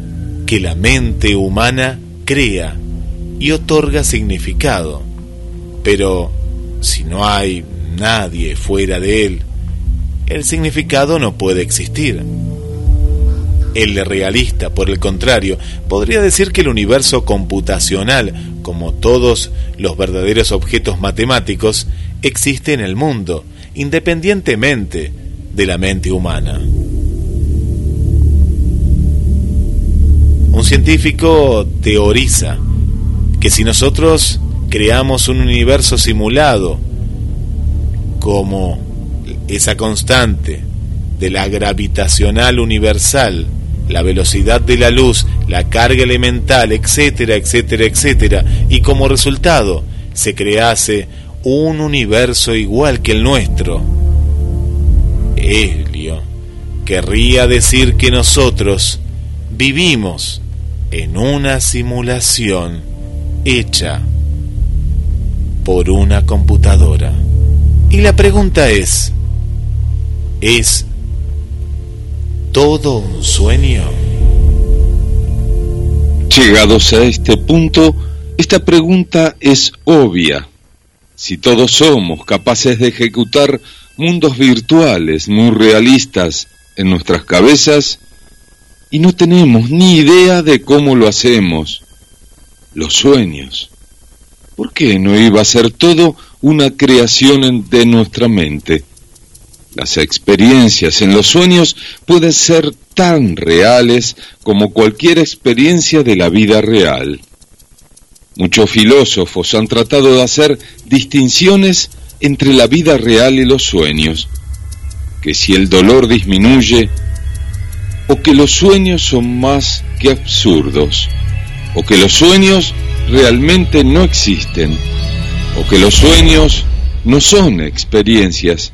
[SPEAKER 4] que la mente humana crea y otorga significado. Pero si no hay nadie fuera de él, el significado no puede existir. El realista, por el contrario, podría decir que el universo computacional, como todos los verdaderos objetos matemáticos, existe en el mundo, independientemente de la mente humana. Un científico teoriza que si nosotros creamos un universo simulado como esa constante de la gravitacional universal, la velocidad de la luz, la carga elemental, etcétera, etcétera, etcétera, y como resultado se crease un universo igual que el nuestro. Helio querría decir que nosotros vivimos en una simulación hecha por una computadora. Y la pregunta es, ¿es todo un sueño?
[SPEAKER 6] Llegados a este punto, esta pregunta es obvia. Si todos somos capaces de ejecutar mundos virtuales muy realistas en nuestras cabezas y no tenemos ni idea de cómo lo hacemos, los sueños, ¿por qué no iba a ser todo una creación de nuestra mente? Las experiencias en los sueños pueden ser tan reales como cualquier experiencia de la vida real. Muchos filósofos han tratado de hacer distinciones entre la vida real y los sueños, que si el dolor disminuye, o que los sueños son más que absurdos, o que los sueños realmente no existen, o que los sueños no son experiencias,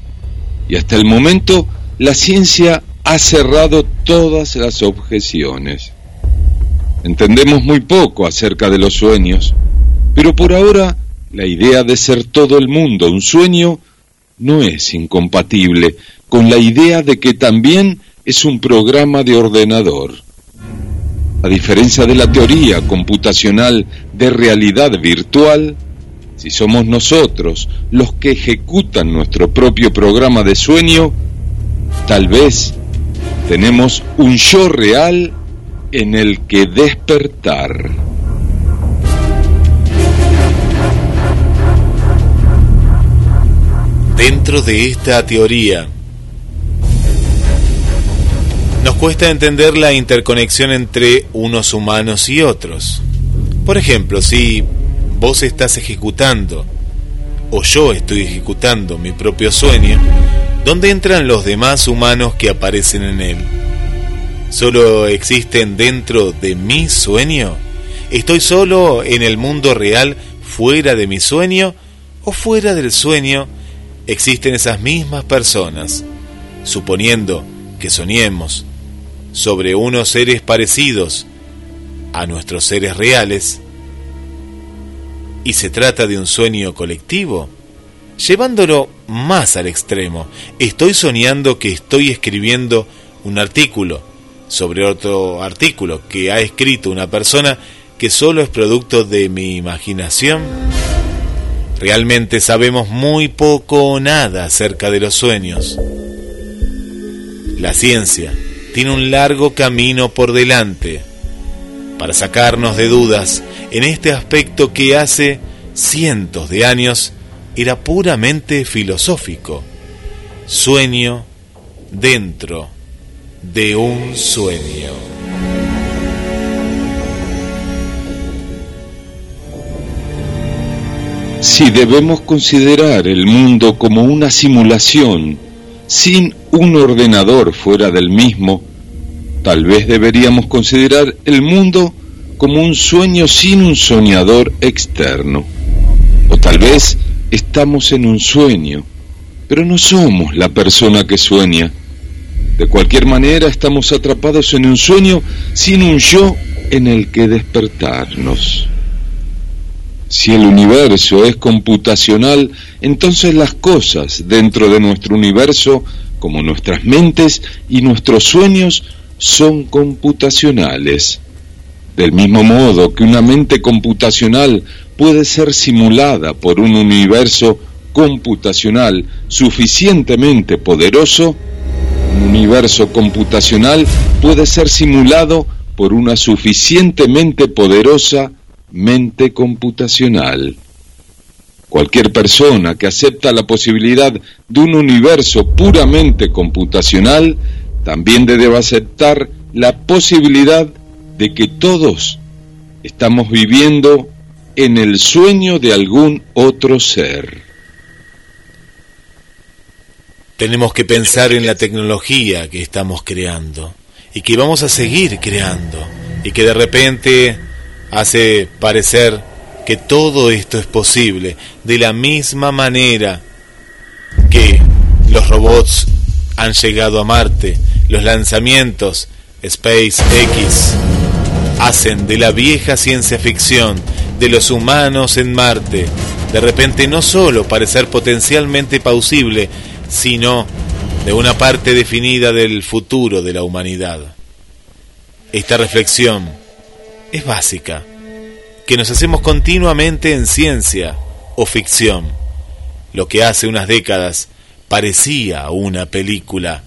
[SPEAKER 6] y hasta el momento la ciencia ha cerrado todas las objeciones. Entendemos muy poco acerca de los sueños, pero por ahora la idea de ser todo el mundo un sueño no es incompatible con la idea de que también es un programa de ordenador. A diferencia de la teoría computacional de realidad virtual, si somos nosotros los que ejecutan nuestro propio programa de sueño, tal vez tenemos un yo real en el que despertar.
[SPEAKER 4] Dentro de esta teoría, cuesta entender la interconexión entre unos humanos y otros. Por ejemplo, si vos estás ejecutando o yo estoy ejecutando mi propio sueño, ¿dónde entran los demás humanos que aparecen en él? ¿Solo existen dentro de mi sueño? ¿Estoy solo en el mundo real fuera de mi sueño o fuera del sueño existen esas mismas personas, suponiendo que soñemos sobre unos seres parecidos a nuestros seres reales, y se trata de un sueño colectivo, llevándolo más al extremo, estoy soñando que estoy escribiendo un artículo sobre otro artículo que ha escrito una persona que solo es producto de mi imaginación. Realmente sabemos muy poco o nada acerca de los sueños. La ciencia tiene un largo camino por delante para sacarnos de dudas en este aspecto que hace cientos de años era puramente filosófico. Sueño dentro de un sueño.
[SPEAKER 6] Si debemos considerar el mundo como una simulación, sin un ordenador fuera del mismo, tal vez deberíamos considerar el mundo como un sueño sin un soñador externo. O tal vez estamos en un sueño, pero no somos la persona que sueña. De cualquier manera estamos atrapados en un sueño sin un yo en el que despertarnos. Si el universo es computacional, entonces las cosas dentro de nuestro universo, como nuestras mentes y nuestros sueños, son computacionales. Del mismo modo que una mente computacional puede ser simulada por un universo computacional suficientemente poderoso, un universo computacional puede ser simulado por una suficientemente poderosa mente computacional. Cualquier persona que acepta la posibilidad de un universo puramente computacional también debe aceptar la posibilidad de que todos estamos viviendo en el sueño de algún otro ser.
[SPEAKER 4] Tenemos que pensar en la tecnología que estamos creando y que vamos a seguir creando y que de repente hace parecer que todo esto es posible de la misma manera que los robots han llegado a Marte, los lanzamientos SpaceX hacen de la vieja ciencia ficción de los humanos en Marte, de repente no solo parecer potencialmente plausible, sino de una parte definida del futuro de la humanidad. Esta reflexión es básica, que nos hacemos continuamente en ciencia o ficción. Lo que hace unas décadas parecía una película,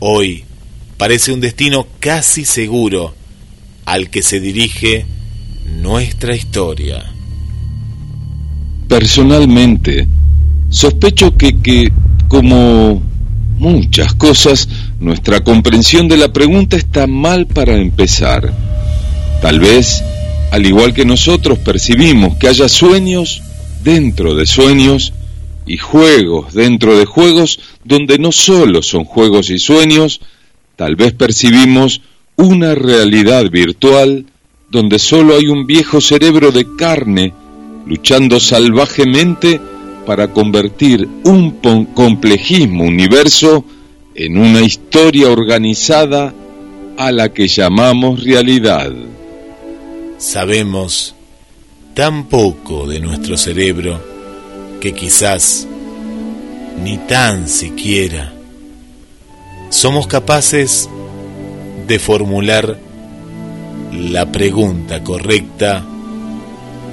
[SPEAKER 4] hoy parece un destino casi seguro al que se dirige nuestra historia.
[SPEAKER 6] Personalmente, sospecho que, que, como muchas cosas, nuestra comprensión de la pregunta está mal para empezar. Tal vez, al igual que nosotros percibimos que haya sueños dentro de sueños y juegos dentro de juegos donde no solo son juegos y sueños, tal vez percibimos una realidad virtual donde solo hay un viejo cerebro de carne luchando salvajemente para convertir un complejismo universo en una historia organizada a la que llamamos realidad.
[SPEAKER 2] Sabemos tan poco de nuestro cerebro que quizás ni tan siquiera somos capaces de formular la pregunta correcta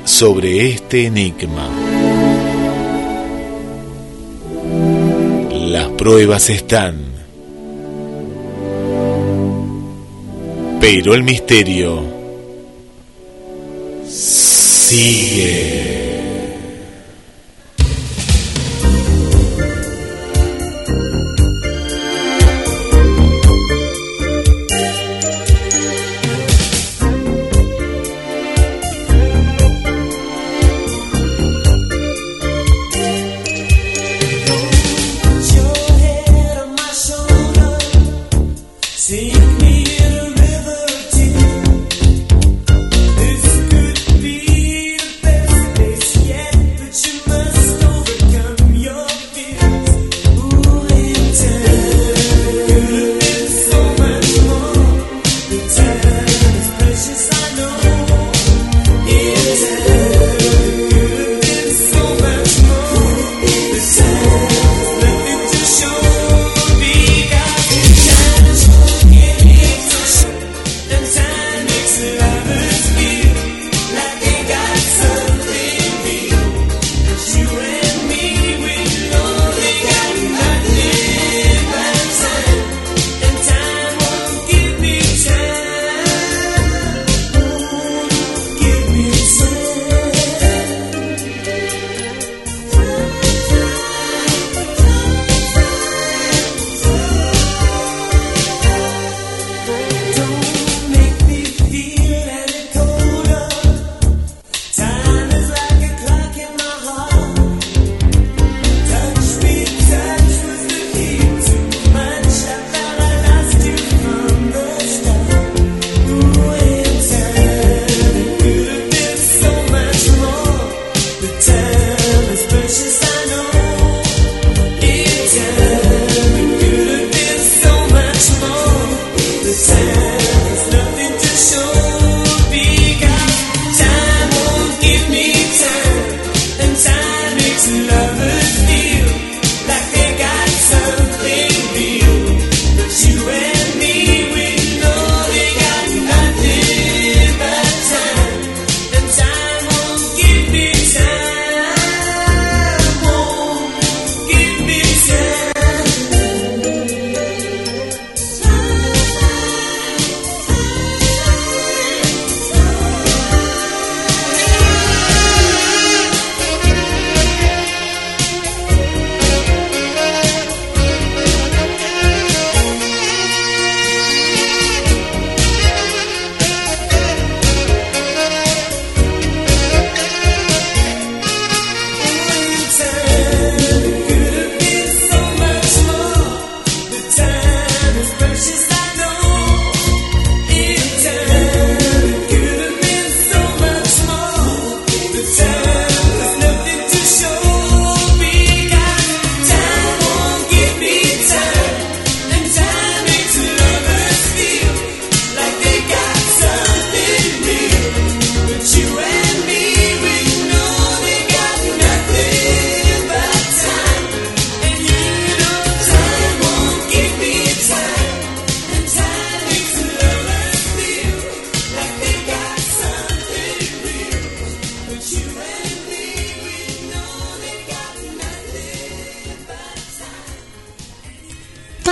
[SPEAKER 2] sobre este enigma. Las pruebas están, pero el misterio sigue.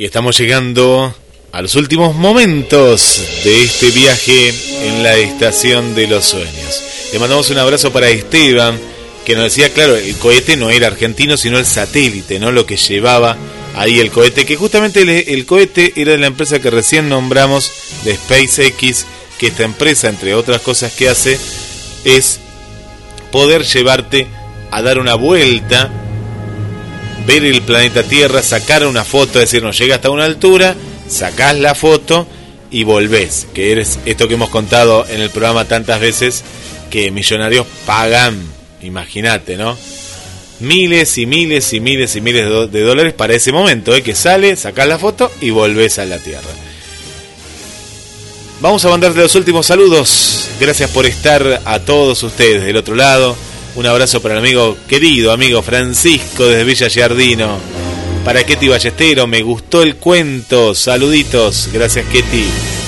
[SPEAKER 2] Y estamos llegando a los últimos momentos de este viaje en la estación de los sueños. Le mandamos un abrazo para Esteban, que nos decía, claro, el cohete no era argentino, sino el satélite, ¿no? Lo que llevaba ahí el cohete, que justamente el, el cohete era de la empresa que recién nombramos
[SPEAKER 4] de SpaceX, que esta empresa, entre otras cosas que hace, es poder llevarte a dar una vuelta, ver el planeta Tierra, sacar una foto, es decir, nos llega hasta una altura, sacás la foto y volvés, que eres esto que hemos contado en el programa tantas veces, que millonarios pagan, imagínate, ¿no? Miles y miles y miles y miles de, dólares para ese momento, ¿eh? que sale, sacás la foto y volvés a la Tierra. Vamos a mandarte los últimos saludos. Gracias por estar a todos ustedes del otro lado. Un abrazo para el amigo querido, amigo Francisco desde Villa Giardino. Para Ketty Ballestero, me gustó el cuento. Saluditos. Gracias, Ketty.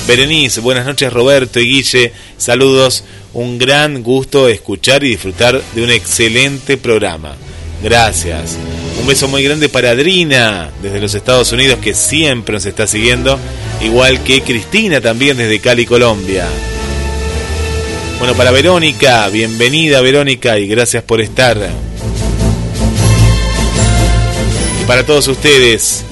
[SPEAKER 4] Berenice, buenas noches, Roberto y Guille. Saludos. Un gran gusto escuchar y disfrutar de un excelente programa. Gracias. Un beso muy grande para Adrina desde los Estados Unidos que siempre nos está siguiendo. Igual que Cristina también desde Cali, Colombia. Bueno, para Verónica, bienvenida Verónica y gracias por estar. Y para todos ustedes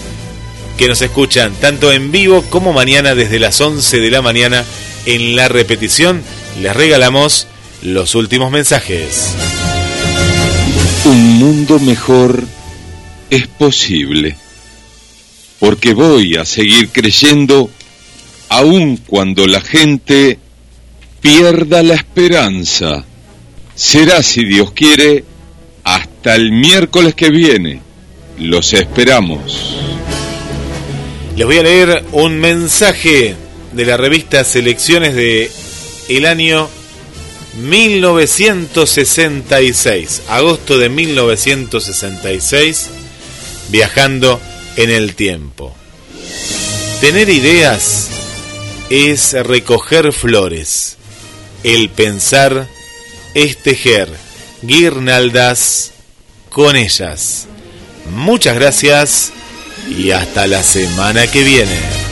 [SPEAKER 4] que nos escuchan tanto en vivo como mañana desde las 11 de la mañana en la repetición, les regalamos los últimos mensajes.
[SPEAKER 6] Un mundo mejor es posible, porque voy a seguir creyendo aun cuando la gente pierda la esperanza. Será, si Dios quiere, hasta el miércoles que viene. Los esperamos.
[SPEAKER 4] Les voy a leer un mensaje de la revista Selecciones de el año 1966, agosto de 1966, viajando en el tiempo. Tener ideas es recoger flores, el pensar es tejer guirnaldas con ellas. Muchas gracias y hasta la semana que viene.